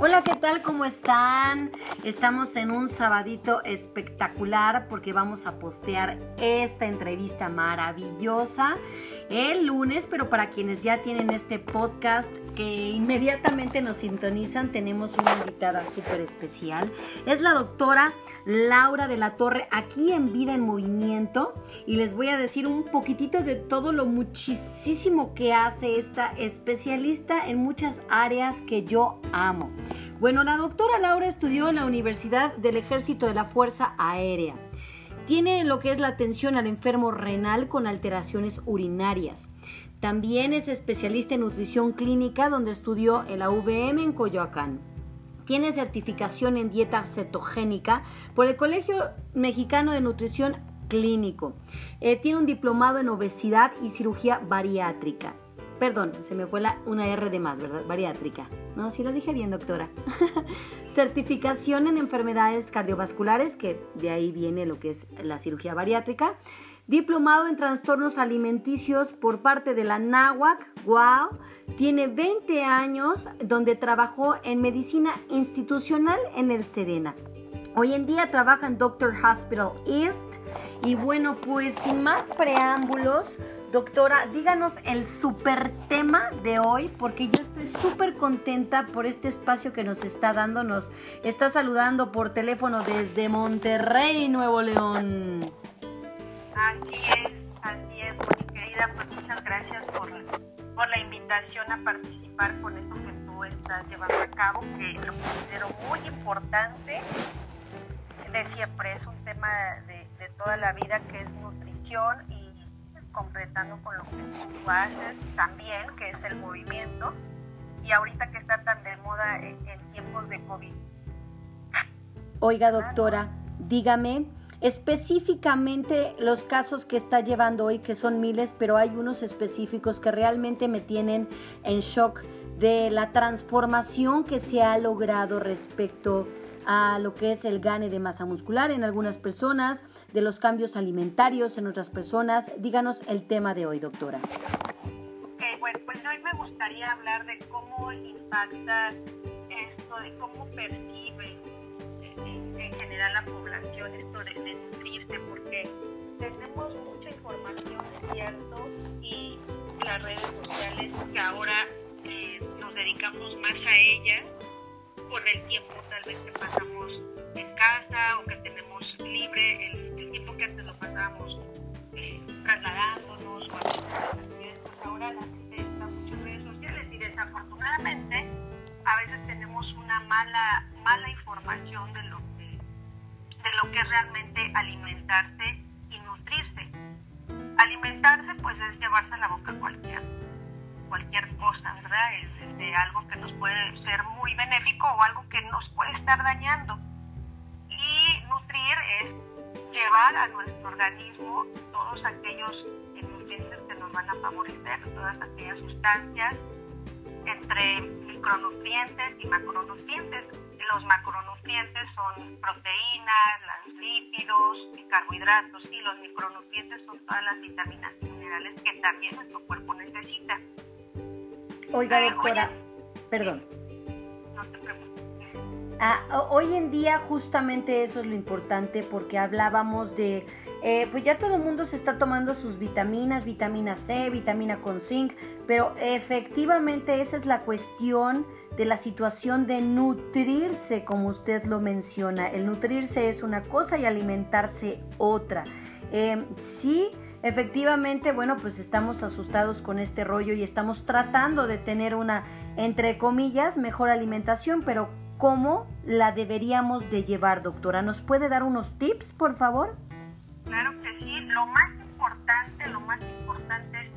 Hola, ¿qué tal? ¿Cómo están? Estamos en un sabadito espectacular porque vamos a postear esta entrevista maravillosa el lunes, pero para quienes ya tienen este podcast que inmediatamente nos sintonizan, tenemos una invitada súper especial. Es la doctora Laura de la Torre aquí en Vida en Movimiento y les voy a decir un poquitito de todo lo muchísimo que hace esta especialista en muchas áreas que yo amo. Bueno, la doctora Laura estudió en la Universidad del Ejército de la Fuerza Aérea. Tiene lo que es la atención al enfermo renal con alteraciones urinarias. También es especialista en nutrición clínica donde estudió en la UVM en Coyoacán. Tiene certificación en dieta cetogénica por el Colegio Mexicano de Nutrición Clínico. Eh, tiene un diplomado en obesidad y cirugía bariátrica. Perdón, se me fue una R de más, ¿verdad? Bariátrica. No, sí lo dije bien, doctora. Certificación en enfermedades cardiovasculares, que de ahí viene lo que es la cirugía bariátrica. Diplomado en trastornos alimenticios por parte de la NAWAC. ¡Wow! Tiene 20 años donde trabajó en medicina institucional en el Sedena. Hoy en día trabaja en Doctor Hospital East. Y bueno, pues sin más preámbulos, Doctora, díganos el super tema de hoy, porque yo estoy súper contenta por este espacio que nos está dando. Nos está saludando por teléfono desde Monterrey, Nuevo León. Así es, así es, mi querida. Pues muchas gracias por, por la invitación a participar con esto que tú estás llevando a cabo, que lo considero muy importante. De siempre es un tema de, de toda la vida que es nutrición y completando con lo que tú haces también, que es el movimiento, y ahorita que está tan de moda en, tiempos de COVID. Oiga, doctora, dígame específicamente los casos que está llevando hoy, que son miles, pero hay unos específicos que realmente me tienen en shock de la transformación que se ha logrado respecto a lo que es el gane de masa muscular en algunas personas, de los cambios alimentarios en otras personas. Díganos el tema de hoy, doctora. Pues hoy me gustaría hablar de cómo impacta esto, de cómo percibe en, general la población esto de, nutrirse, porque tenemos mucha información, cierto, y las redes sociales que ahora eh, nos dedicamos más a ellas por el tiempo tal vez que pasamos en casa o que tenemos libre, el, tiempo que antes lo pasábamos eh, trasladándonos o haciendo ahora la gente está mucho en redes sociales y desafortunadamente a veces tenemos una mala, mala información de lo de lo que es realmente alimentarse y nutrirse. Alimentarse pues es llevarse a la boca cualquier cualquier cosa, ¿verdad? Es de algo que nos puede ser muy benéfico o algo que nos puede estar dañando. Y nutrir es llevar a nuestro organismo todos aquellos nutrientes que nos van a favorecer, todas aquellas sustancias entre micronutrientes y macronutrientes. Los macronutrientes son proteínas, los lípidos carbohidratos y los micronutrientes son todas las vitaminas y minerales que también nuestro cuerpo necesita. Oiga, doctora, perdón. Ah, hoy en día justamente eso es lo importante porque hablábamos de, eh, pues ya todo el mundo se está tomando sus vitaminas, vitamina C, vitamina con zinc, pero efectivamente esa es la cuestión de la situación de nutrirse, como usted lo menciona. El nutrirse es una cosa y alimentarse otra. Eh, sí efectivamente, bueno, pues estamos asustados con este rollo y estamos tratando de tener una, entre comillas, mejor alimentación, pero ¿cómo la deberíamos de llevar, doctora? ¿Nos puede dar unos tips, por favor? Claro que sí. Lo más importante, lo más importante es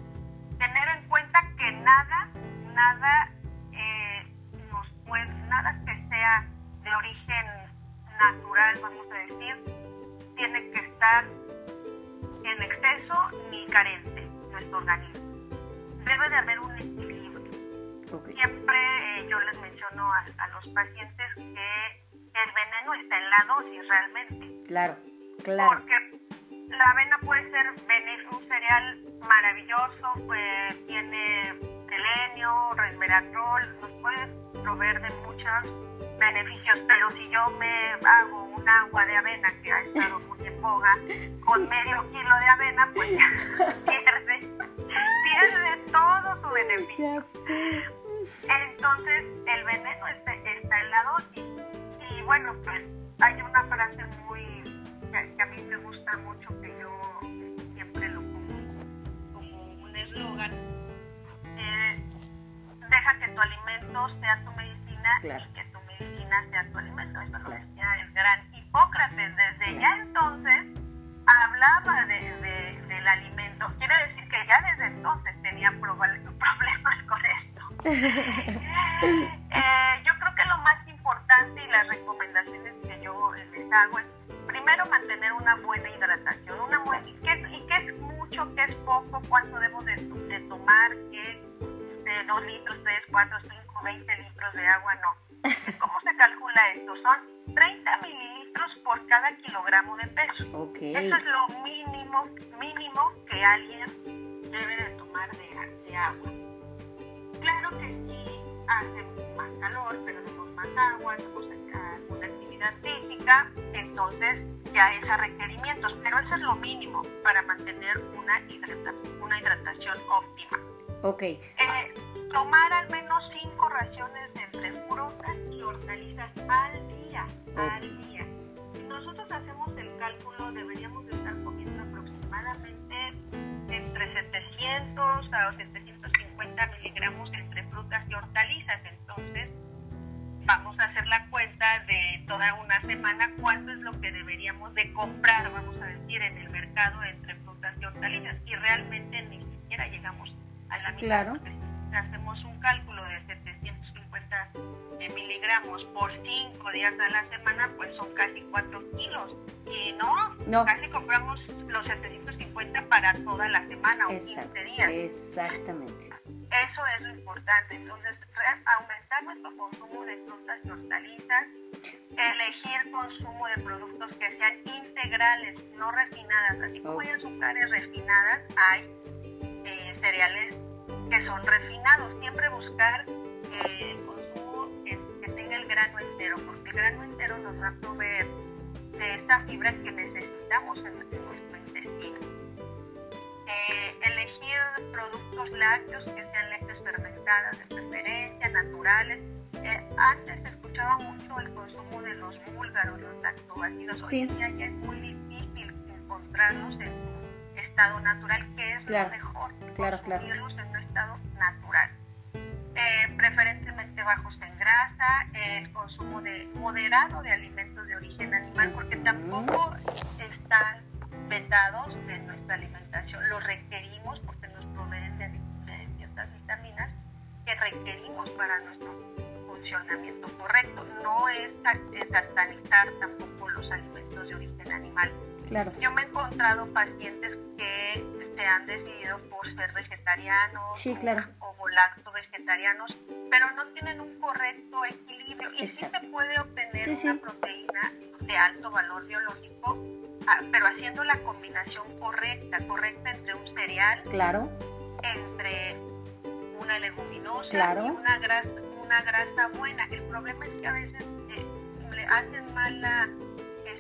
tener en cuenta que nada, nada puede, nada que sea de origen natural, vamos a decir, tiene que estar en exceso ni carente nuestro organismo. Debe de haber un equilibrio. Siempre eh, yo les menciono a, los pacientes que el veneno está en la dosis realmente. Claro, claro. Porque la avena puede ser un cereal maravilloso, pues, tiene selenio, resveratrol, nos puede proveer de muchos beneficios, pero si yo me hago un agua de avena que ha estado muy en boga, con medio kilo de avena, pues ya pierde, pierde todo su beneficio. Entonces, el veneno está, está en la dosis. Y bueno, pues hay una frase muy y que tu medicina sea tu alimento. Eso lo decía el gran Hipócrates. Desde ya entonces hablaba de, del alimento. Quiere decir que ya desde entonces tenía problemas con esto. eh, yo creo que lo más importante y las recomendaciones que yo les hago es primero mantener una buena hidratación, una buena, y, qué, y qué es mucho, qué es poco, cuánto debo de, de tomar, qué de 2 litros, 3, 4, 5, 20 litros de agua, no. Son 30 mililitros por cada kilogramo de peso. Okay. Eso es lo mínimo, mínimo que alguien debe de tomar de, de agua. Claro que sí hace más calor, pero tenemos más agua, tenemos una actividad física, entonces ya es a requerimientos, pero eso es lo mínimo para mantener una, hidratación, una hidratación óptima. Ok. Eh, tomar al menos cinco raciones entre frutas y hortalizas al día, al día. Si nosotros hacemos el cálculo, deberíamos estar comiendo aproximadamente entre 700 a 750 miligramos entre frutas y hortalizas. Entonces, vamos a hacer la cuenta de toda una semana cuánto es lo que deberíamos de comprar, vamos a decir, en el mercado entre frutas y hortalizas. Y realmente ni siquiera llegamos a la mitad. Claro. Hacemos un cálculo de 750 miligramos por 5 días a la semana, pues son casi 4 kilos. Y no, no. casi compramos los 750 para toda la semana o 15 días. Exactamente. Eso es lo importante. Entonces, aumentar nuestro consumo de frutas y hortalizas, elegir consumo de productos que sean integrales, no refinadas. Así como hay azúcares refinadas, hay eh, cereales que son refinados. Siempre buscar eh, el consumo que, que, tenga el grano entero, porque el grano entero nos va a proveer de esta fibra que necesitamos en, nuestro intestino. Eh, elegir productos lácteos que sean leches fermentadas de preferencia, naturales. Eh, antes se escuchaba mucho el consumo de los búlgaros, los lactobacillus. Sí. Hoy en día ya es muy difícil encontrarlos en estado natural, que es claro. lo mejor, claro, consumirlos claro. en un estado natural. Eh, preferentemente bajos en grasa, el consumo de moderado de alimentos de origen animal, porque tampoco están vetados de nuestra alimentación. Los requerimos porque nos proveen de, de, ciertas vitaminas que requerimos para nuestro funcionamiento correcto. No es satanizar tampoco los alimentos de origen animal. Claro. Yo me he encontrado pacientes que se han decidido por ser vegetarianos sí, claro. o, o lacto vegetarianos, pero no tienen un correcto equilibrio y Exacto. sí se puede obtener sí, una sí. proteína de alto valor biológico Ah, pero haciendo la combinación correcta, correcta entre un cereal, claro, entre una leguminosa claro. y una grasa, una grasa buena. El problema es que a veces eh, le hacen mal la,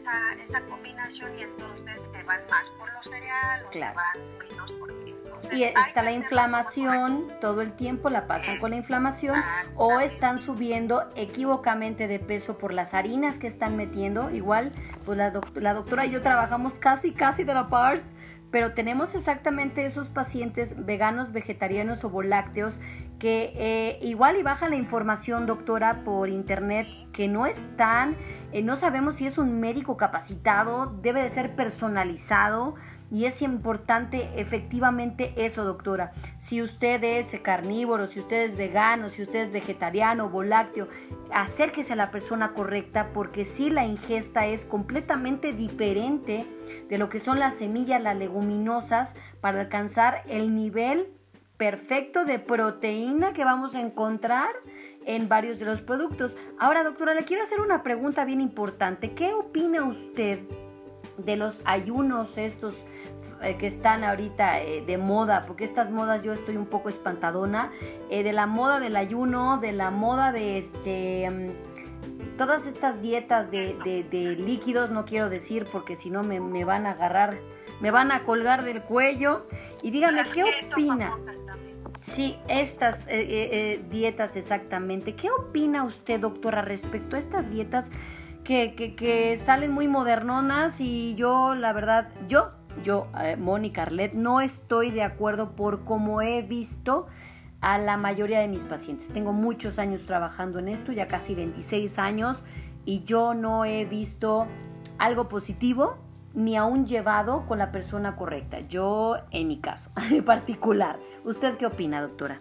esa, esa combinación y entonces se van más por los cereales, claro. se van menos por entonces, y está la inflamación todo el tiempo, la pasan con la inflamación o están subiendo equivocamente de peso por las harinas que están metiendo. Igual, pues la, doc la doctora y yo trabajamos casi, casi de la par, pero tenemos exactamente esos pacientes veganos, vegetarianos o volácteos que eh, igual y baja la información, doctora, por internet, que no están, eh, no sabemos si es un médico capacitado, debe de ser personalizado. Y es importante efectivamente eso, doctora. Si usted es carnívoro, si usted es vegano, si usted es vegetariano, volácteo, acérquese a la persona correcta porque si la ingesta es completamente diferente de lo que son las semillas, las leguminosas, para alcanzar el nivel perfecto de proteína que vamos a encontrar en varios de los productos. Ahora, doctora, le quiero hacer una pregunta bien importante. ¿Qué opina usted de los ayunos estos eh, que están ahorita eh, de moda, porque estas modas yo estoy un poco espantadona, eh, de la moda del ayuno, de la moda de este... mm, todas estas dietas de, de- de líquidos, no quiero decir porque si no me, me van a agarrar, me van a colgar del cuello. Y dígame, ¿qué opina? Sí, estas eh, dietas exactamente. ¿Qué opina usted, doctora, respecto a estas dietas que, que, que salen muy modernonas y yo, la verdad, yo, yo, eh, Mónica Arlet, no estoy de acuerdo por cómo he visto a la mayoría de mis pacientes. Tengo muchos años trabajando en esto, ya casi 26 años, y yo no he visto algo positivo ni aún llevado con la persona correcta. Yo, en mi caso en particular. ¿Usted qué opina, doctora?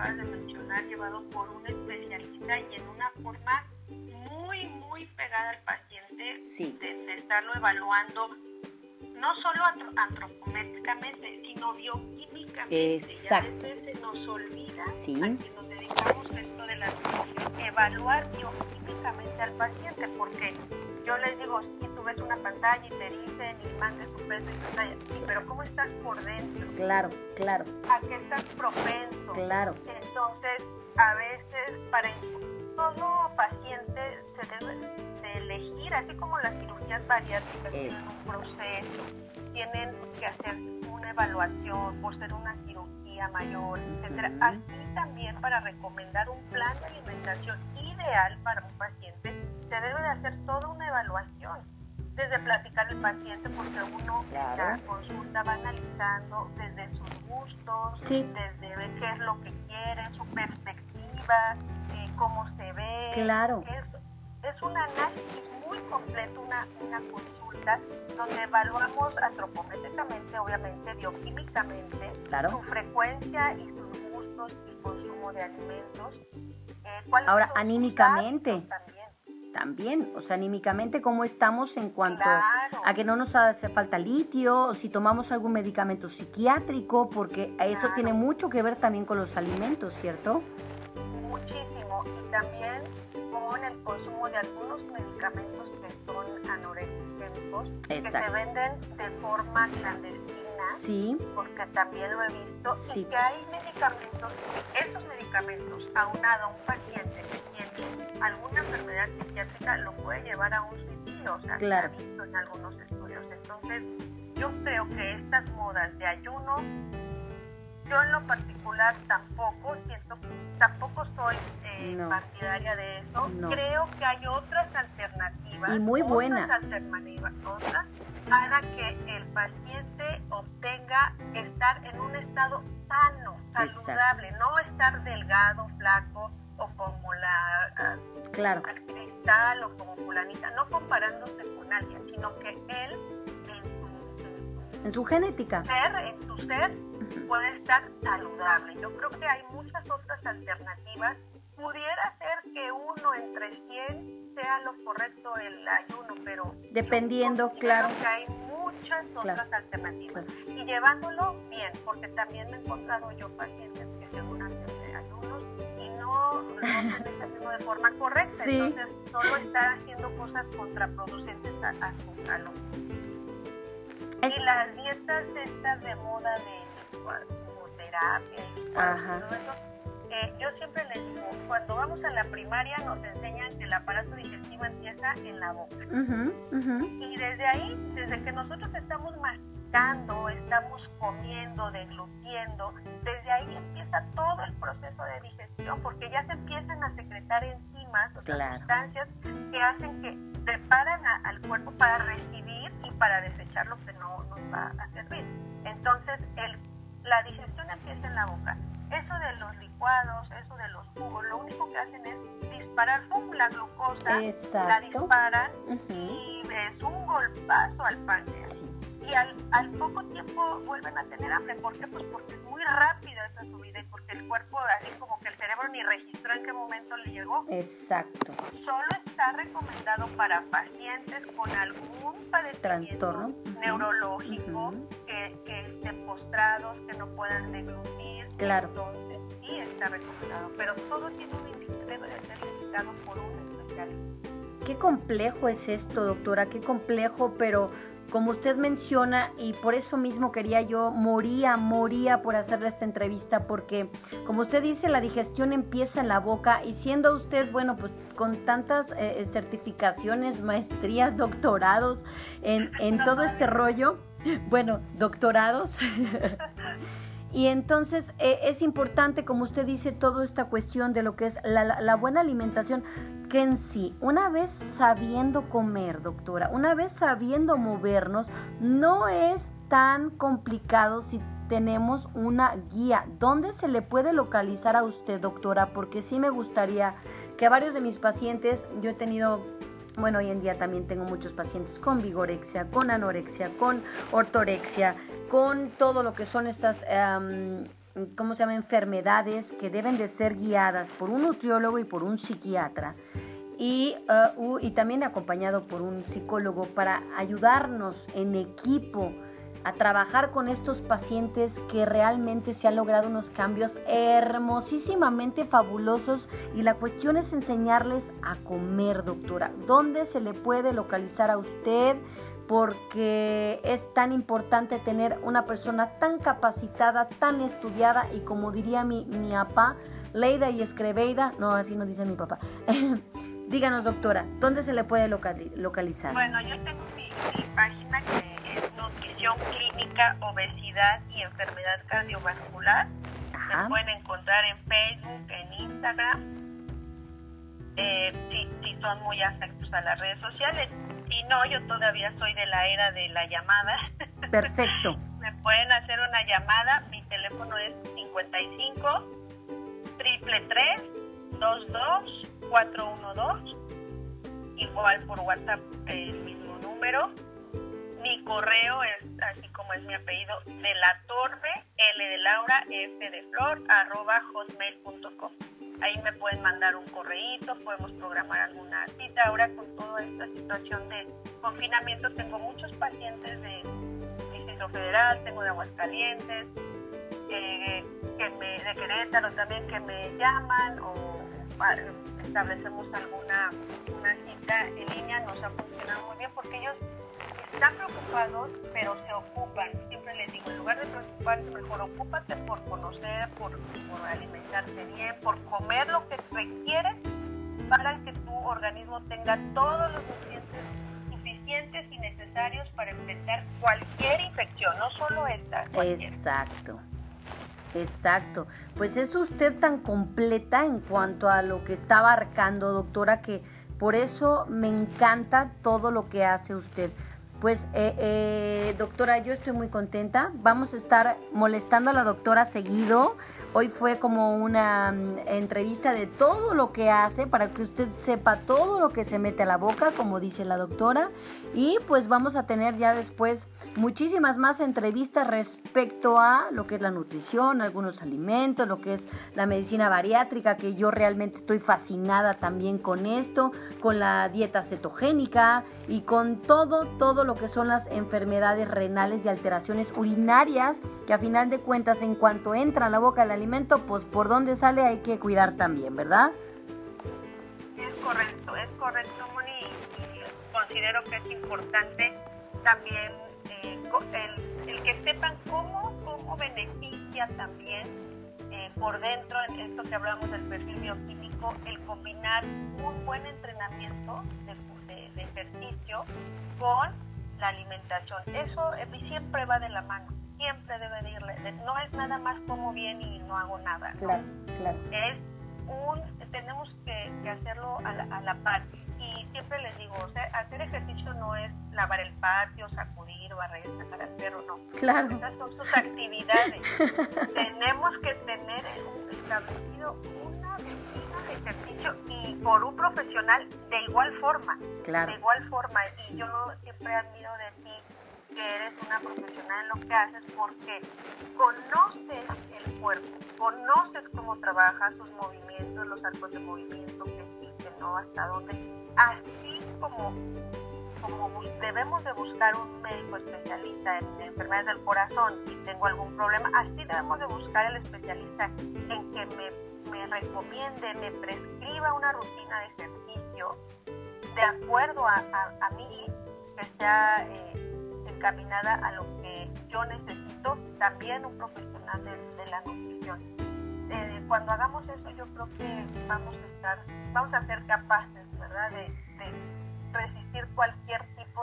Acabas de mencionar, llevado por un especialista y en una forma muy, muy pegada al paciente, Sí. de, de estarlo evaluando, no solo antro- antropométricamente, sino bioquímicamente. Exacto. Y a veces se nos olvida, Sí. a quienes nos dedicamos esto de la nutrición, evaluar bioquímicamente al paciente, porque yo les digo, si tú ves una pantalla y te dicen y mandes tu peso y tu talla, sí, pero ¿cómo estás por dentro? Claro, claro, ¿A qué estás propenso? claro. Entonces, a veces para todo paciente se debe de elegir, así como las cirugías bariátricas tienen un proceso, tienen que hacer una evaluación por ser una cirugía mayor, etcétera. Así también para recomendar un plan de alimentación ideal para un paciente, se debe de hacer toda una evaluación. Desde platicar al paciente, porque uno en la Claro. consulta va analizando desde sus gustos, Sí. desde ver qué es lo que quiere, su perspectiva, eh, cómo se ve. Claro. Es, es un análisis muy completo, una, una consulta donde evaluamos antropométricamente, obviamente, bioquímicamente, Claro. su frecuencia y sus gustos y consumo de alimentos. eh, Ahora, anímicamente. También. También, o sea, anímicamente, ¿cómo estamos en cuanto Claro. a que no nos hace falta litio, o si tomamos algún medicamento psiquiátrico, porque eso Claro. tiene mucho que ver también con los alimentos, ¿cierto? muchísimo y también con el consumo de algunos medicamentos que son anorexigénicos que se venden de forma clandestina Sí, porque también lo he visto Sí. y que hay medicamentos estos medicamentos aunado a un paciente que alguna enfermedad psiquiátrica lo puede llevar a un suicidio o sea Claro. se ha visto en algunos estudios entonces yo creo que estas modas de ayuno yo en lo particular tampoco siento tampoco soy eh, No. partidaria de eso No. creo que hay otras alternativas Y muy otras buenas. alternativas otras para que el paciente obtenga estar en un estado sano Exacto. saludable no estar delgado flaco o como la ah, claro, al cristal o como fulanita no comparándose con alguien sino que él en su- en su en su genética. ser, en tu ser, puede estar saludable. Yo creo que hay muchas otras alternativas. Pudiera ser que uno entre 100 sea lo correcto el ayuno, pero Dependiendo, claro. que hay muchas otras Claro. alternativas. Y llevándolo bien, porque también me he encontrado yo pacientes que ayunos no ayuno de forma correcta. Sí. Entonces solo están haciendo cosas contraproducentes a, a. Es- Y las dietas estas de moda de terapia y todo eso, eh, yo siempre les digo, cuando vamos a la primaria nos enseñan que el aparato digestivo empieza en la boca. Y desde ahí, desde que nosotros estamos masticando, estamos comiendo, deglutiendo, desde ahí empieza todo el proceso de digestión, porque ya se empiezan a secretar enzimas, o Claro. sustancias que hacen que preparan a- al cuerpo para recibir y para desechar lo que no nos va a servir. Entonces, el, la digestión empieza en la boca. Eso de los licuados, eso de los jugos, lo único que hacen es disparar ¡pum! la glucosa, la disparan y es un golpazo al páncreas. Sí. Y al, al poco tiempo vuelven a tener hambre. ¿Por qué? Pues porque es muy rápida esa subida y porque el cuerpo, así como que el cerebro ni registró en qué momento le llegó. Exacto. Solo está recomendado para pacientes con algún padecimiento Trastorno. Neurológico, que, que estén postrados, que no puedan deglutir. Claro. Entonces sí está recomendado. Pero todo tiene un debe de ser indicado por un especialista. qué complejo es esto, doctora, qué complejo, pero como usted menciona, y por eso mismo quería yo, moría, moría por hacerle esta entrevista, porque como usted dice, la digestión empieza en la boca y siendo usted, bueno, pues con tantas eh, certificaciones, maestrías, doctorados en, en todo este rollo, bueno, doctorados. Y entonces eh, es importante, como usted dice, toda esta cuestión de lo que es la, buena alimentación, que en sí, una vez sabiendo comer, doctora, una vez sabiendo movernos, no es tan complicado si tenemos una guía. ¿Dónde se le puede localizar a usted, doctora? Porque sí me gustaría que varios de mis pacientes, yo he tenido bueno, hoy en día también tengo muchos pacientes con vigorexia, con anorexia, con ortorexia, con todo lo que son estas, ¿cómo se llama?, enfermedades que deben de ser guiadas por un nutriólogo y por un psiquiatra. Y, uh, y también acompañado por un psicólogo para ayudarnos en equipo a trabajar con estos pacientes que realmente se han logrado unos cambios hermosísimamente fabulosos y la cuestión es enseñarles a comer, doctora. ¿Dónde se le puede localizar a usted? porque es tan importante tener una persona tan capacitada, tan estudiada y como diría mi, mi papá, Leida y Escreveida, no, así no dice mi papá. Díganos, doctora, ¿dónde se le puede localizar? Bueno, yo tengo mi, página que Clínica, Obesidad y Enfermedad Cardiovascular. Se pueden encontrar en Facebook, en Instagram, eh, si, si son muy afectos a las redes sociales y no, yo todavía soy de la era de la llamada. Perfecto. Me pueden hacer una llamada. Mi teléfono es 55 triple 22 412. Igual por WhatsApp el mismo número. Mi correo es así como es mi apellido de la torre L de Laura F de Flor arroba hotmail.com. Ahí me pueden mandar un correíto, podemos programar alguna cita. Ahora con toda esta situación de confinamiento tengo muchos pacientes de Distrito Federal, tengo de Aguascalientes, eh, que me, de Querétaro también que me llaman o establecemos alguna una cita en línea, nos ha funcionado muy bien porque ellos están preocupados, pero se ocupan. Siempre les digo, en lugar de preocuparse, mejor ocúpate por conocer, por, por alimentarte bien, por comer lo que requieres para que tu organismo tenga todos los nutrientes suficientes y necesarios para enfrentar cualquier infección, no solo esta. Exacto. Exacto. Pues es usted tan completa en cuanto a lo que está abarcando, doctora, que por eso me encanta todo lo que hace usted. Pues, eh, eh, doctora, yo estoy muy contenta. Vamos a estar molestando a la doctora seguido. Hoy fue como una mm, entrevista de todo lo que hace para que usted sepa todo lo que se mete a la boca, como dice la doctora. Y pues vamos a tener ya después muchísimas más entrevistas respecto a lo que es la nutrición, algunos alimentos, lo que es la medicina bariátrica, que yo realmente estoy fascinada también con esto, con la dieta cetogénica y con todo, todo lo que son las enfermedades renales y alteraciones urinarias, que a final de cuentas en cuanto entra a la boca el alimento, pues por dónde sale hay que cuidar también, ¿verdad? Es correcto, es correcto, Moni, considero que es importante también el, que sepan cómo, cómo beneficia también eh, por dentro, en esto que hablamos del perfil bioquímico, el combinar un buen entrenamiento de, ejercicio con la alimentación. Eso eh, siempre va de la mano, siempre debe de irle. No es nada más como bien y no hago nada. Claro, claro. Es un, tenemos que, hacerlo a la, a la par. Y siempre les digo, hacer ejercicio no es lavar el patio, sacudir, barrer, sacar al perro, no. Claro. Esas son sus actividades. Tenemos que tener establecido una rutina de ejercicio y por un profesional de igual forma. Claro. De igual forma. Y yo siempre admiro de ti que eres una profesional en lo que haces porque conoces el cuerpo, conoces cómo trabaja sus movimientos, los arcos de movimiento que existen, ¿no? Hasta dónde. Así como debemos de buscar un médico especialista en enfermedades del corazón y tengo algún problema, así debemos de buscar el especialista en que me, me recomiende, me prescriba una rutina de ejercicio de acuerdo a, a, mí, que sea eh, encaminada a lo que yo necesito, también un profesional de, la nutrición. Eh, cuando hagamos eso, yo creo que vamos a estar, vamos a ser capaces, ¿verdad?, de, resistir cualquier tipo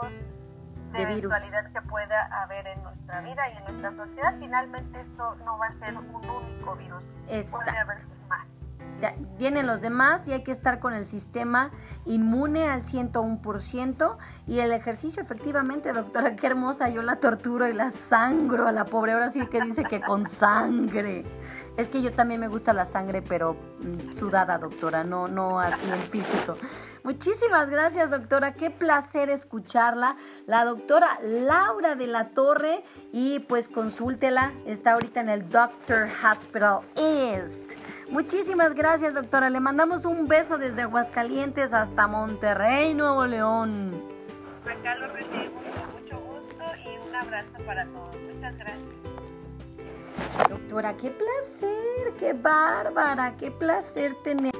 de, eventualidad que pueda haber en nuestra vida y en nuestra sociedad. Finalmente, esto no va a ser un único virus. Puede haber vienen los demás y hay que estar con el sistema inmune al 101% y el ejercicio efectivamente, doctora, qué hermosa, yo la torturo y la sangro a la pobre, ahora sí que dice que con sangre. Es que yo también me gusta la sangre, pero mm, sudada, doctora, no, no así en físico. Muchísimas gracias, doctora. Qué placer escucharla. La doctora Laura de la Torre. Y pues consúltela. Está ahorita en el Doctor Hospital East. Muchísimas gracias, doctora. Le mandamos un beso desde Aguascalientes hasta Monterrey, Nuevo León. Acá lo recibimos con mucho gusto y un abrazo para todos. Muchas gracias. Doctora, qué placer, qué bárbara, qué placer tener.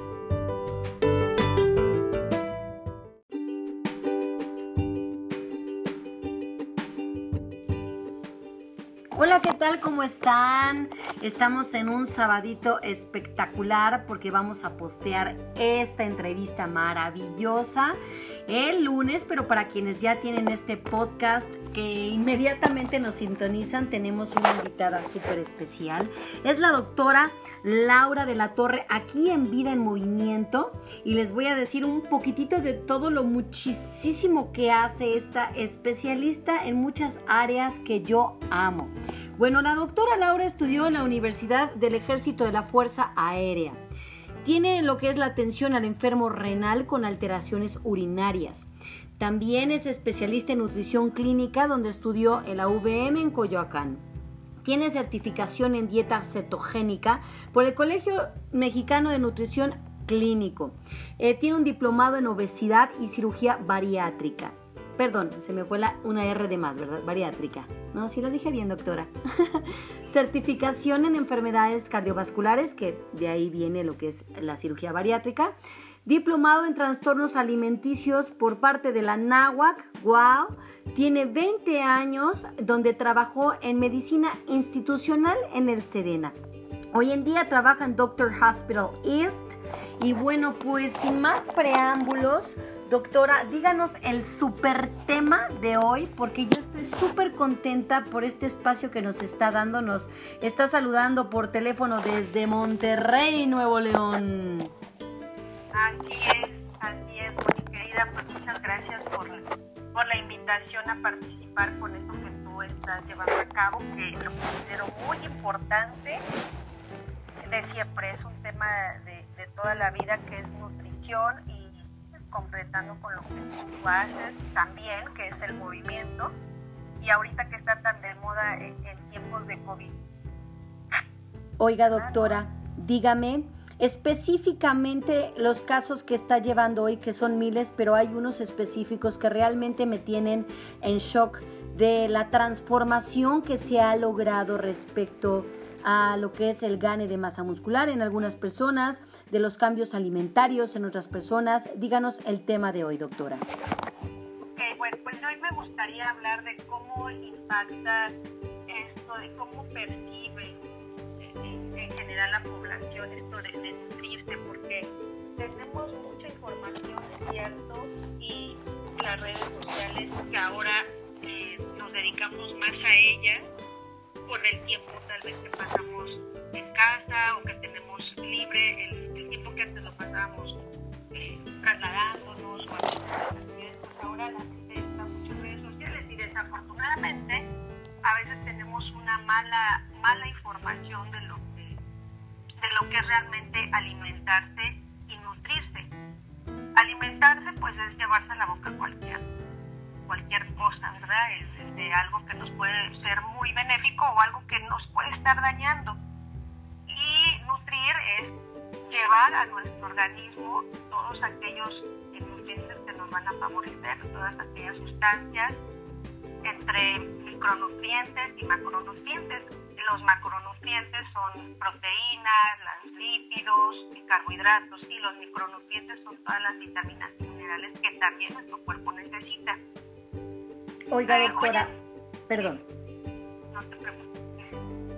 Hola, ¿qué tal? ¿Cómo están? Estamos en un sabadito espectacular porque vamos a postear esta entrevista maravillosa el lunes, pero para quienes ya tienen este podcast que inmediatamente nos sintonizan, tenemos una invitada súper especial. Es la doctora Laura de la Torre, aquí en Vida en Movimiento, y les voy a decir un poquitito de todo lo muchísimo que hace esta especialista en muchas áreas que yo amo. Bueno, la doctora Laura estudió en la Universidad del Ejército de la Fuerza Aérea. Tiene lo que es la atención al enfermo renal con alteraciones urinarias. También es especialista en nutrición clínica donde estudió en la UVM en Coyoacán. Tiene certificación en dieta cetogénica por el Colegio Mexicano de Nutrición Clínico. Eh, tiene un diplomado en obesidad y cirugía bariátrica. Perdón, se me fue la, una R de más, ¿verdad? Bariátrica. No, sí lo dije bien, doctora. Certificación en enfermedades cardiovasculares, que de ahí viene lo que es la cirugía bariátrica diplomado en trastornos alimenticios por parte de la NAWAC, wow, tiene 20 años donde trabajó en medicina institucional en el Serena. Hoy en día trabaja en Doctor Hospital East y bueno, pues sin más preámbulos, doctora, díganos el super tema de hoy porque yo estoy súper contenta por este espacio que nos está dando, nos está saludando por teléfono desde Monterrey, Nuevo León. Así es, así es, mi querida, pues muchas gracias por, por la invitación a participar con esto que tú estás llevando a cabo, que lo considero muy importante. De siempre es un tema de, de toda la vida que es nutrición y completando con lo que tú haces también, que es el movimiento, y ahorita que está tan de moda en, en tiempos de COVID. Oiga, doctora, dígame, específicamente los casos que está llevando hoy, que son miles, pero hay unos específicos que realmente me tienen en shock de la transformación que se ha logrado respecto a lo que es el gane de masa muscular en algunas personas, de los cambios alimentarios en otras personas. Díganos el tema de hoy, doctora. Ok, bueno, pues hoy me gustaría hablar de cómo impacta esto, de cómo percibe en general la población esto de, nutrirse, porque tenemos mucha información, es cierto, y las redes sociales que ahora eh, nos dedicamos más a ellas, con el tiempo tal vez que pasamos en casa o que tenemos libre, el, tiempo que antes lo pasábamos eh, trasladándonos o haciendo fiestas, ahora la gente está mucho en redes sociales y desafortunadamente a veces tenemos una mala, mala información de lo que es realmente alimentarse y nutrirse. Alimentarse pues es llevarse a la boca cualquier, cualquier cosa, ¿verdad? Es, algo que nos puede ser muy benéfico o algo que nos puede estar dañando. Y nutrir es llevar a nuestro organismo todos aquellos nutrientes que nos van a favorecer, todas aquellas sustancias entre micronutrientes y macronutrientes los macronutrientes son proteínas, los lípidos, carbohidratos y los micronutrientes son todas las vitaminas y minerales que también nuestro cuerpo necesita. Oiga, doctora, perdón. No te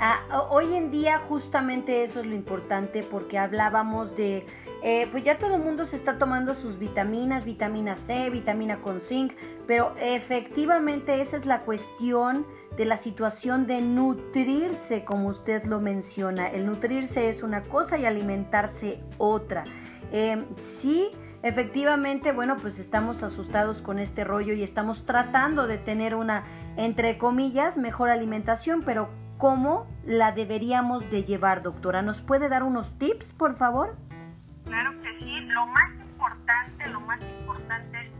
Ah, hoy en día justamente eso es lo importante porque hablábamos de, eh, pues ya todo el mundo se está tomando sus vitaminas, vitamina C, vitamina con zinc, pero efectivamente esa es la cuestión de la situación de nutrirse, como usted lo menciona. El nutrirse es una cosa y alimentarse otra. Eh, sí, efectivamente, bueno, pues estamos asustados con este rollo y estamos tratando de tener una, entre comillas, mejor alimentación, pero ¿cómo la deberíamos de llevar, doctora? ¿Nos puede dar unos tips, por favor? Claro que sí. Lo más importante, lo más importante es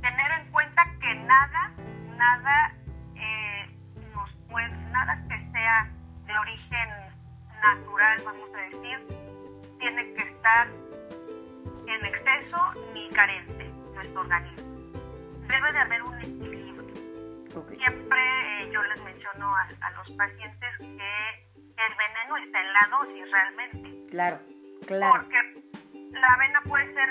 tener en cuenta que nada, nada nada que sea de origen natural, vamos a decir, tiene que estar en exceso ni carente nuestro organismo. Debe de haber un equilibrio. Siempre eh, yo les menciono a, los pacientes que el veneno está en la dosis realmente. Claro, claro. Porque la avena puede ser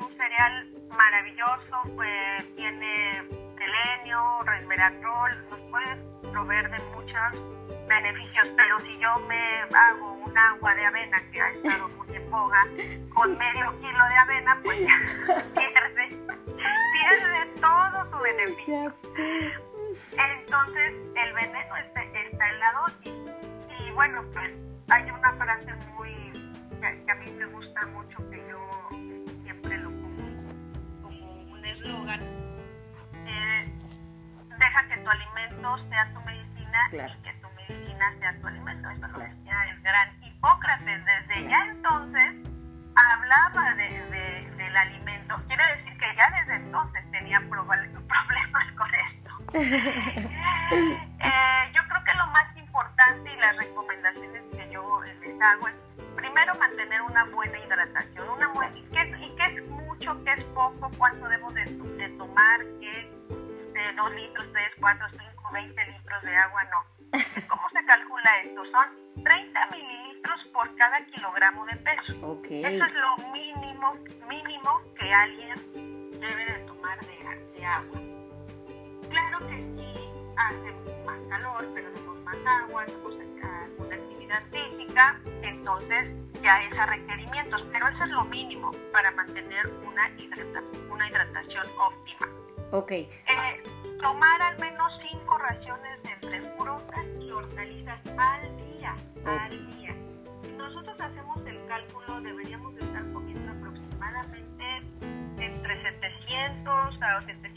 un cereal maravilloso, pues, tiene selenio, resveratrol, nos puede proveer de muchos beneficios, pero si yo me hago un agua de avena que ha estado muy en boga, con medio kilo de avena, pues pierde, pierde todo su beneficio. Entonces, el veneno está, está en la dosis. Y bueno, pues hay una frase muy que, a mí me gusta mucho, que yo siempre lo pongo como un eslogan. Eh, deja que tu alimento sea tu y que tu medicina sea tu alimento. Eso lo decía el gran Hipócrates. Desde ya entonces hablaba de, del alimento. Quiere decir que ya desde entonces tenía problemas con esto. eh, yo creo que lo más importante y las recomendaciones que yo les hago es primero mantener una buena hidratación. Una buena, y, qué, y qué es mucho, qué es poco, cuánto debo de, de tomar, qué de 2 litros, 3, 4, 5 20 litros de agua, no. ¿Cómo se calcula esto? Son 30 mililitros por cada kilogramo de peso. Eso es lo mínimo, mínimo que alguien debe de tomar de, agua. Claro que si hace más calor, pero tenemos más agua, hacemos una actividad física, entonces ya es a requerimientos, pero eso es lo mínimo para mantener una, una hidratación óptima. Ok. Eh, tomar al menos cinco raciones entre frutas y hortalizas al día, al día. Si nosotros hacemos el cálculo, deberíamos estar comiendo aproximadamente entre 700 a 750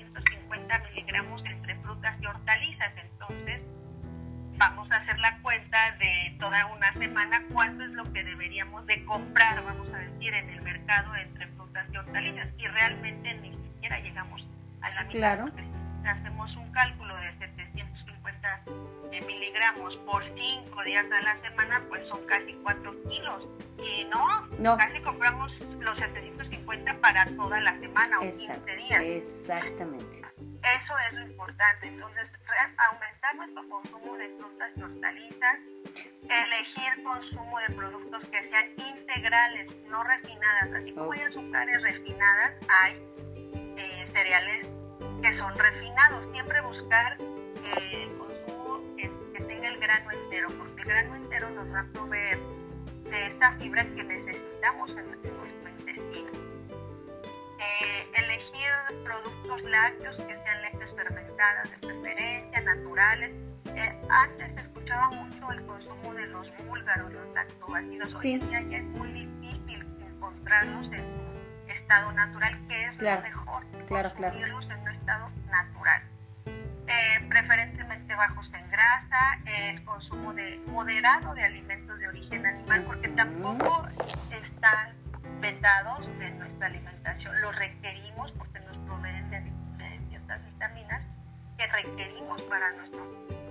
mercado entre frutas y hortalizas. Y realmente ni siquiera llegamos a la mitad. Claro hacemos un cálculo de 750 miligramos por 5 días a la semana, pues son casi 4 kilos. Y no, casi compramos los 750 para toda la semana o 15 días. Exactamente. Eso es lo importante. Entonces, aumentar nuestro consumo de frutas y hortalizas, elegir consumo de productos que sean integrales, no refinadas. Así como hay azúcares refinadas, hay eh, cereales que son refinados. Siempre buscar eh, consumo que, tenga el grano entero, porque el grano entero nos va a proveer de esta fibra que necesitamos en, nuestro. Eh, elegir productos lácteos que sean leches fermentadas de preferencia, naturales. Eh, antes se escuchaba mucho el consumo de los búlgaros, los lactobacillus. Hoy en día ya es muy difícil encontrarlos en su estado natural, que es lo mejor. Claro, claro estado natural. Eh, preferentemente bajos en grasa, el consumo de moderado de alimentos de origen animal, porque tampoco están vetados de nuestra alimentación. Los requerimos porque nos proveen de, ciertas vitaminas que requerimos para nuestro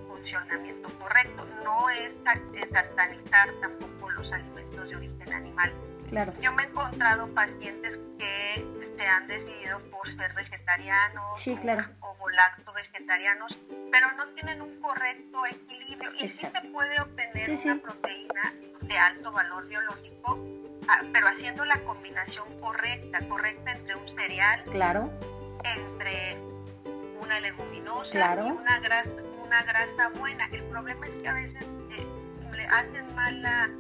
funcionamiento correcto. No es satanizar tampoco los alimentos de origen animal. Claro. Yo me he encontrado pacientes que se han decidido por ser vegetarianos sí, claro. o, volacto vegetarianos, pero no tienen un correcto equilibrio y sí se puede obtener una proteína de alto valor biológico, pero haciendo la combinación correcta, correcta entre un cereal, claro, entre una leguminosa claro. y una grasa, una grasa buena. El problema es que a veces eh, le hacen mal la,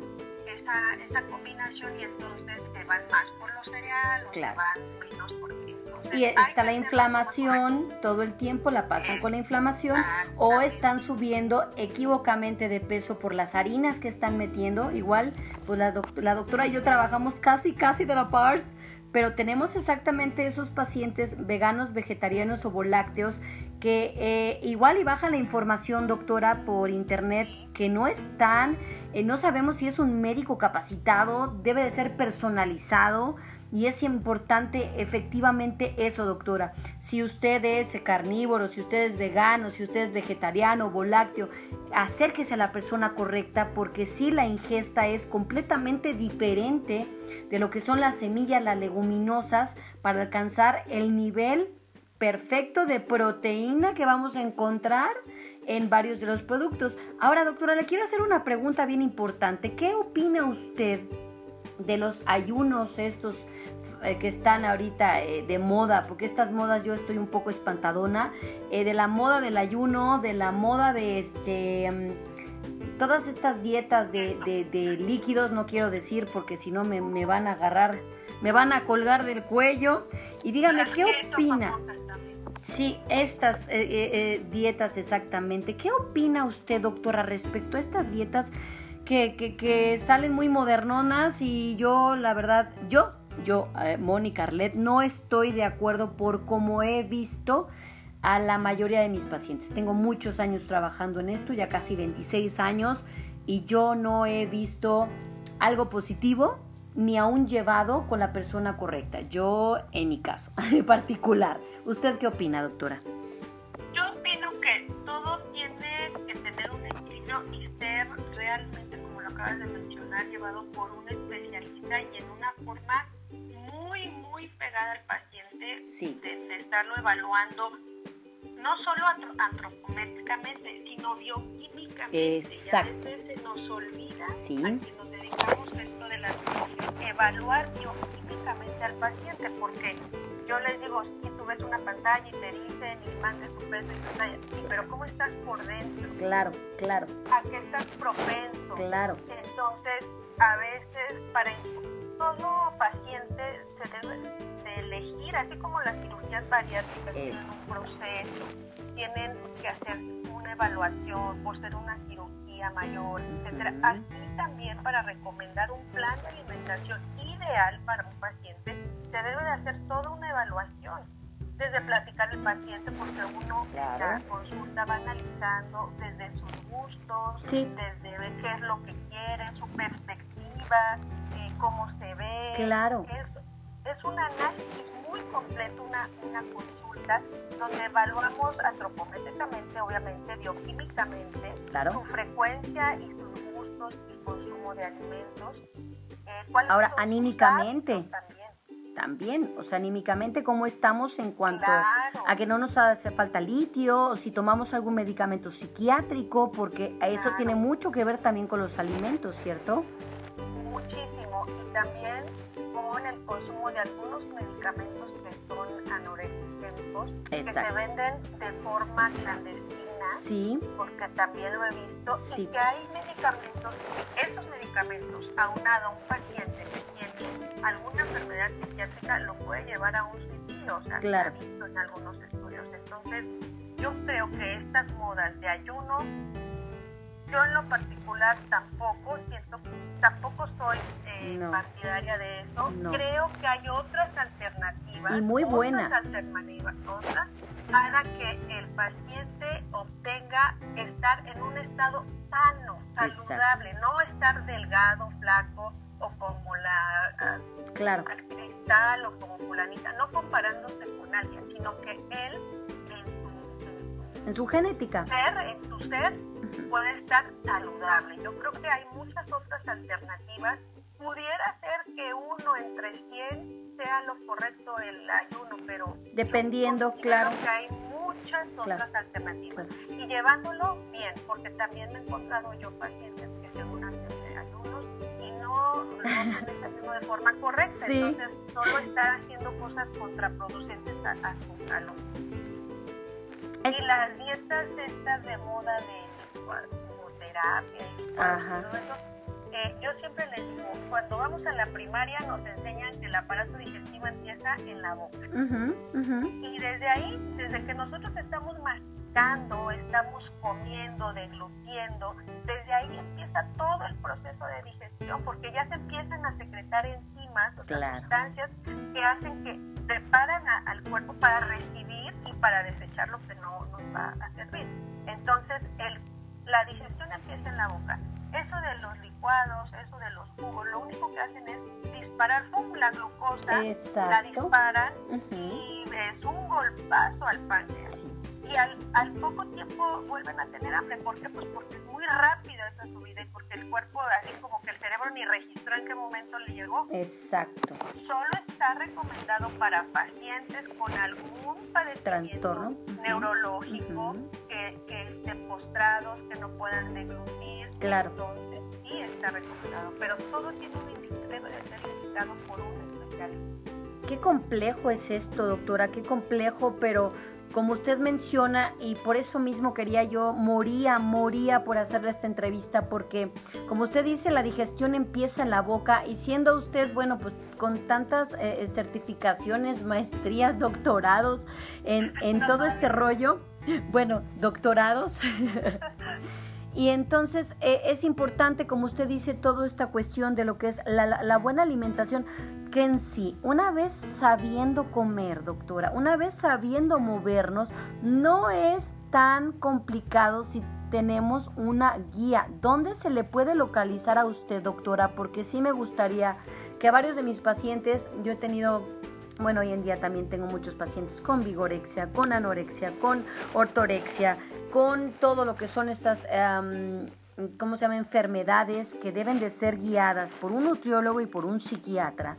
esa, esa combinación y entonces se van más por los cereales, claro. se van menos por y está la inflamación todo el tiempo, la pasan con la inflamación o están subiendo equivocamente de peso por las harinas que están metiendo. Igual, pues la, doctora y yo trabajamos casi, casi de la PARS pero tenemos exactamente esos pacientes veganos, vegetarianos o volácteos que eh, igual y baja la información, doctora, por internet, que no están, eh, no sabemos si es un médico capacitado, debe de ser personalizado, y es importante efectivamente eso, doctora. Si usted es carnívoro, si usted es vegano, si usted es vegetariano, volácteo, acérquese a la persona correcta porque si la ingesta es completamente diferente de lo que son las semillas, las leguminosas, para alcanzar el nivel perfecto de proteína que vamos a encontrar en varios de los productos. Ahora, doctora, le quiero hacer una pregunta bien importante. ¿Qué opina usted de los ayunos estos eh, que están ahorita eh, de moda, porque estas modas yo estoy un poco espantadona, eh, de la moda del ayuno, de la moda de este... Mm, todas estas dietas de, líquidos, no quiero decir porque si no me, me, van a agarrar, me van a colgar del cuello. Y dígame, ¿qué opina? Sí, estas dietas exactamente. ¿Qué opina usted, doctora, respecto a estas dietas que, que, que salen muy modernonas y yo, la verdad, yo yo, eh, Mónica Arlet, no estoy de acuerdo por cómo he visto a la mayoría de mis pacientes. Tengo muchos años trabajando en esto, ya casi 26 años, y yo no he visto algo positivo ni aún llevado con la persona correcta. Yo, en mi caso en particular. ¿Usted qué opina, doctora? Yo opino que todo tiene que tener un equilibrio y ser realmente, como lo acabas de mencionar, llevado por un especialista y en una forma muy pegada al paciente, de, estarlo evaluando no solo antropométricamente, sino bioquímicamente. Exacto. Y a veces se nos olvida, sí. a quien nos dedicamos esto de la nutrición, evaluar bioquímicamente al paciente, porque yo les digo, si tú ves una pantalla y te dicen y mandes tu peso y talla, sí, pero ¿cómo estás por dentro? Claro, claro. ¿A qué estás propenso? Claro. Entonces, a veces para todo paciente se debe de elegir, así como las cirugías bariátricas tienen un proceso, tienen que hacer una evaluación por ser una cirugía mayor, etc. Así también para recomendar un plan de alimentación ideal para un paciente, se debe de hacer toda una evaluación. Desde platicar al paciente, porque uno en la consulta va analizando desde sus gustos, desde ver qué es lo que quiere, su perspectiva, cómo se ve. Claro. Es, es un análisis muy completo, una, una consulta donde evaluamos antropométricamente, obviamente, bioquímicamente, su frecuencia y sus gustos y consumo de alimentos. Eh, Ahora, anímicamente. También o sea, anímicamente, cómo estamos en cuanto a que no nos hace falta litio, o si tomamos algún medicamento psiquiátrico, porque eso tiene mucho que ver también con los alimentos, ¿cierto? También con el consumo de algunos medicamentos que son anorexigénicos, que se venden de forma clandestina, sí. porque también lo he visto, y que hay medicamentos, estos medicamentos, aunado a un paciente que tiene alguna enfermedad psiquiátrica, lo puede llevar a un suicidio, o sea, claro. se ha visto en algunos estudios. Entonces, yo creo que estas modas de ayuno yo en lo particular tampoco siento, tampoco soy eh, partidaria de eso. Creo que hay otras alternativas. Y muy buenas. Otras alternativas, otras, para que el paciente obtenga estar en un estado sano, saludable, no estar delgado, flaco o como la ah, claro. cristal o como fulanita, no comparándose con alguien, sino que él en su genética. Ser, en su ser, puede estar saludable. Yo creo que hay muchas otras alternativas pudiera ser que uno entre 100 sea lo correcto el ayuno, pero... Dependiendo, claro. que hay muchas otras alternativas. Y llevándolo bien, porque también me he encontrado yo pacientes que según hacen ayunos y no lo hacen de forma correcta. Entonces, solo está haciendo cosas contraproducentes a, su salud. Y las dietas estas de moda de terapia y todo eso, eh, yo siempre les digo, cuando vamos a la primaria nos enseñan que el aparato digestivo empieza en la boca. Y desde ahí, desde que nosotros estamos masticando, estamos comiendo, deglutiendo, desde ahí empieza todo el proceso de digestión, porque ya se empiezan a secretar enzimas, o sustancias que hacen que preparan al cuerpo para recibir y para desechar lo que no nos va a servir. Entonces, el, la digestión empieza en la boca. Eso de los licuados, eso de los jugos, lo único que hacen es disparar pum, la glucosa, la disparan y es un golpazo al páncreas. Y al, al, poco tiempo vuelven a tener hambre. ¿Por qué? Pues porque es muy rápida esa subida y porque el cuerpo, así como que el cerebro ni registró en qué momento le llegó. Exacto. Solo está recomendado para pacientes con algún padecimiento neurológico, que, que estén postrados, que no puedan deglutir Claro. Entonces, sí está recomendado, pero todo tiene un índice, debe de ser indicado por un especialista. Qué complejo es esto, doctora, qué complejo, pero como usted menciona, y por eso mismo quería yo, moría, moría por hacerle esta entrevista, porque como usted dice, la digestión empieza en la boca y siendo usted, bueno, pues con tantas eh, eh, certificaciones, maestrías, doctorados en, en todo este rollo, bueno, doctorados. Y entonces eh, es importante, como usted dice, toda esta cuestión de lo que es la, buena alimentación, que en sí, una vez sabiendo comer, doctora, una vez sabiendo movernos, no es tan complicado si tenemos una guía. ¿Dónde se le puede localizar a usted, doctora? Porque sí me gustaría que varios de mis pacientes, yo he tenido bueno, hoy en día también tengo muchos pacientes con vigorexia, con anorexia, con ortorexia, con todo lo que son estas, ¿cómo se llama?, enfermedades que deben de ser guiadas por un nutriólogo y por un psiquiatra.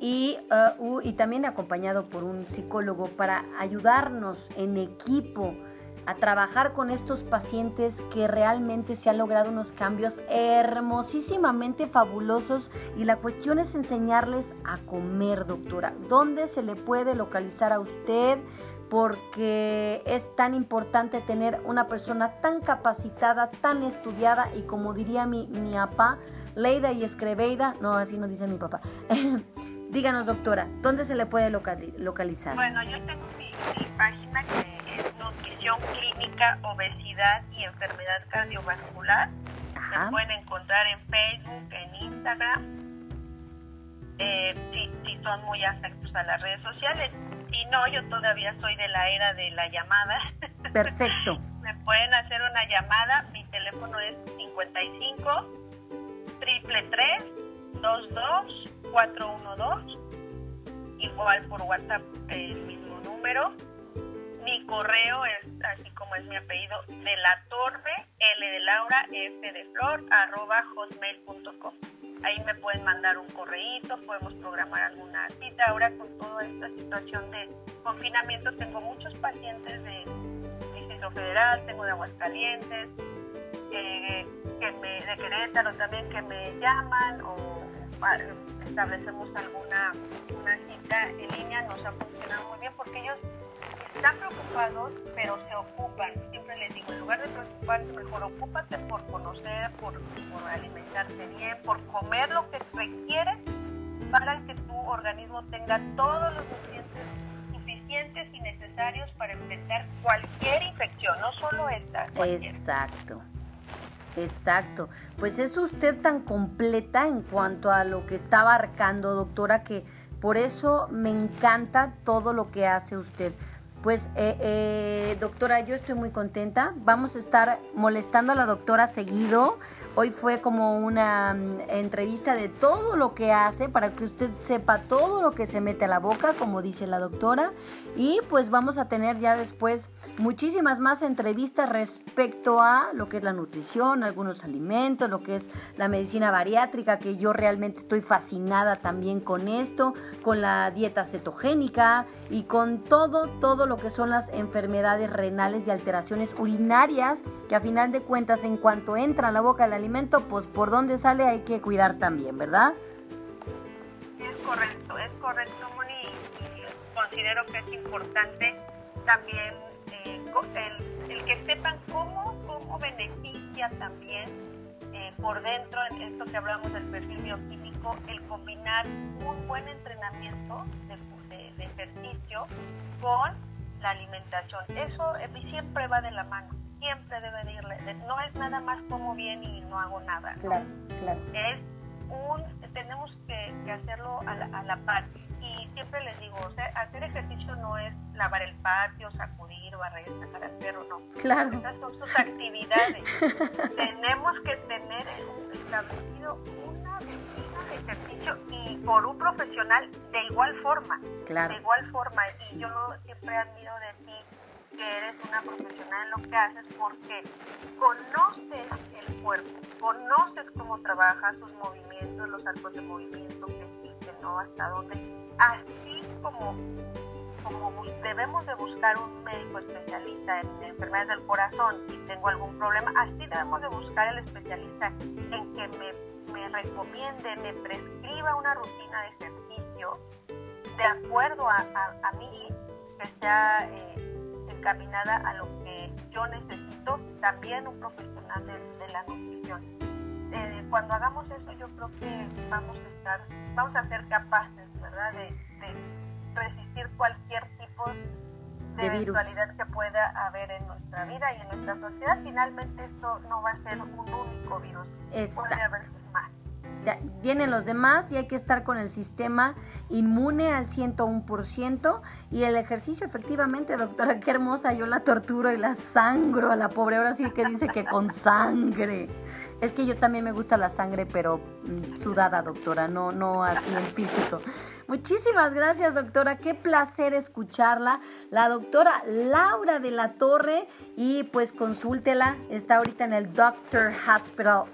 Y, uh, y también acompañado por un psicólogo para ayudarnos en equipo a trabajar con estos pacientes que realmente se han logrado unos cambios hermosísimamente fabulosos y la cuestión es enseñarles a comer, doctora. ¿Dónde se le puede localizar a usted? Porque es tan importante tener una persona tan capacitada, tan estudiada y como diría mi, mi papá, Leida y Escreveida, no, así no dice mi papá. Díganos, doctora, ¿dónde se le puede localizar? Bueno, yo tengo mi, página que Clínica, Obesidad y Enfermedad Cardiovascular. Se pueden encontrar en Facebook, en Instagram, eh, si, son muy afectos a las redes sociales. Si no, yo todavía soy de la era de la llamada. Perfecto. Me pueden hacer una llamada. Mi teléfono es 55 triple 22 412, igual por WhatsApp el mismo número. Mi correo es, así como es mi apellido, de la torre, L de Laura, F de Flor, arroba hotmail.com. Ahí me pueden mandar un correíto, podemos programar alguna cita. Ahora con toda esta situación de confinamiento tengo muchos pacientes de Distrito Federal, tengo de Aguascalientes, eh, que me, de Querétaro también que me llaman o establecemos alguna una cita en línea, nos ha funcionado muy bien porque ellos están preocupados, pero se ocupan. Siempre les digo, en lugar de preocuparse, mejor ocúpate por conocer, por, por alimentarte bien, por comer lo que requieres para que tu organismo tenga todos los nutrientes suficientes y necesarios para enfrentar cualquier infección, no solo esta. Exacto. Exacto. Pues es usted tan completa en cuanto a lo que está abarcando, doctora, que por eso me encanta todo lo que hace usted. Pues, eh, eh, doctora, yo estoy muy contenta. Vamos a estar molestando a la doctora seguido Hoy fue como una mm, entrevista de todo lo que hace para que usted sepa todo lo que se mete a la boca, como dice la doctora. Y pues vamos a tener ya después muchísimas más entrevistas respecto a lo que es la nutrición, algunos alimentos, lo que es la medicina bariátrica, que yo realmente estoy fascinada también con esto, con la dieta cetogénica y con todo, todo lo que son las enfermedades renales y alteraciones urinarias, que a final de cuentas en cuanto entra a la boca del alimento, pues por dónde sale hay que cuidar también, ¿verdad? Es correcto, es correcto, Moni. considero que es importante también eh, el, que sepan cómo, cómo beneficia también eh, por dentro, en esto que hablamos del perfil bioquímico, el combinar un buen entrenamiento de, de, de ejercicio con la alimentación. Eso eh, siempre va de la mano siempre debe de irle. No es nada más como bien y no hago nada. Claro, claro. Es un, tenemos que, hacerlo a la, a la, par. Y siempre les digo, o sea, hacer ejercicio no es lavar el patio, sacudir, barrer, sacar al perro, no. Claro. Esas son sus actividades. tenemos que tener establecido una rutina de ejercicio y por un profesional de igual forma. Claro. De igual forma. Y yo siempre admiro de ti que eres una profesional en lo que haces porque conoces el cuerpo, conoces cómo trabaja sus movimientos, los arcos de movimiento que existen, ¿no? Hasta dónde. Así como, como debemos de buscar un médico especialista en enfermedades del corazón si tengo algún problema, así debemos de buscar el especialista en que me, me recomiende, me prescriba una rutina de ejercicio de acuerdo a, a, mí que sea... Eh, encaminada a lo que yo necesito, también un profesional de, la nutrición. Eh, cuando hagamos eso, yo creo que vamos a estar, vamos a ser capaces, ¿verdad?, de, resistir cualquier tipo de, eventualidad que pueda haber en nuestra vida y en nuestra sociedad. Finalmente, esto no va a ser un único virus. Puede haber vienen los demás y hay que estar con el sistema inmune al 101%. Y el ejercicio, efectivamente, doctora, qué hermosa, yo la torturo y la sangro a la pobre. Ahora sí que dice que con sangre. Es que yo también me gusta la sangre, pero mm, sudada, doctora, no, no así en físico. Muchísimas gracias, doctora. Qué placer escucharla. La doctora Laura de la Torre. Y pues consúltela. Está ahorita en el Doctor Hospital.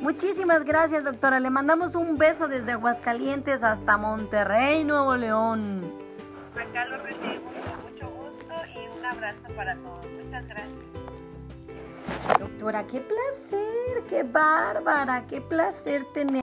Muchísimas gracias, doctora. Le mandamos un beso desde Aguascalientes hasta Monterrey, Nuevo León. Acá lo recibimos con mucho gusto y un abrazo para todos. Muchas gracias. Doctora, qué placer, qué bárbara, qué placer tener.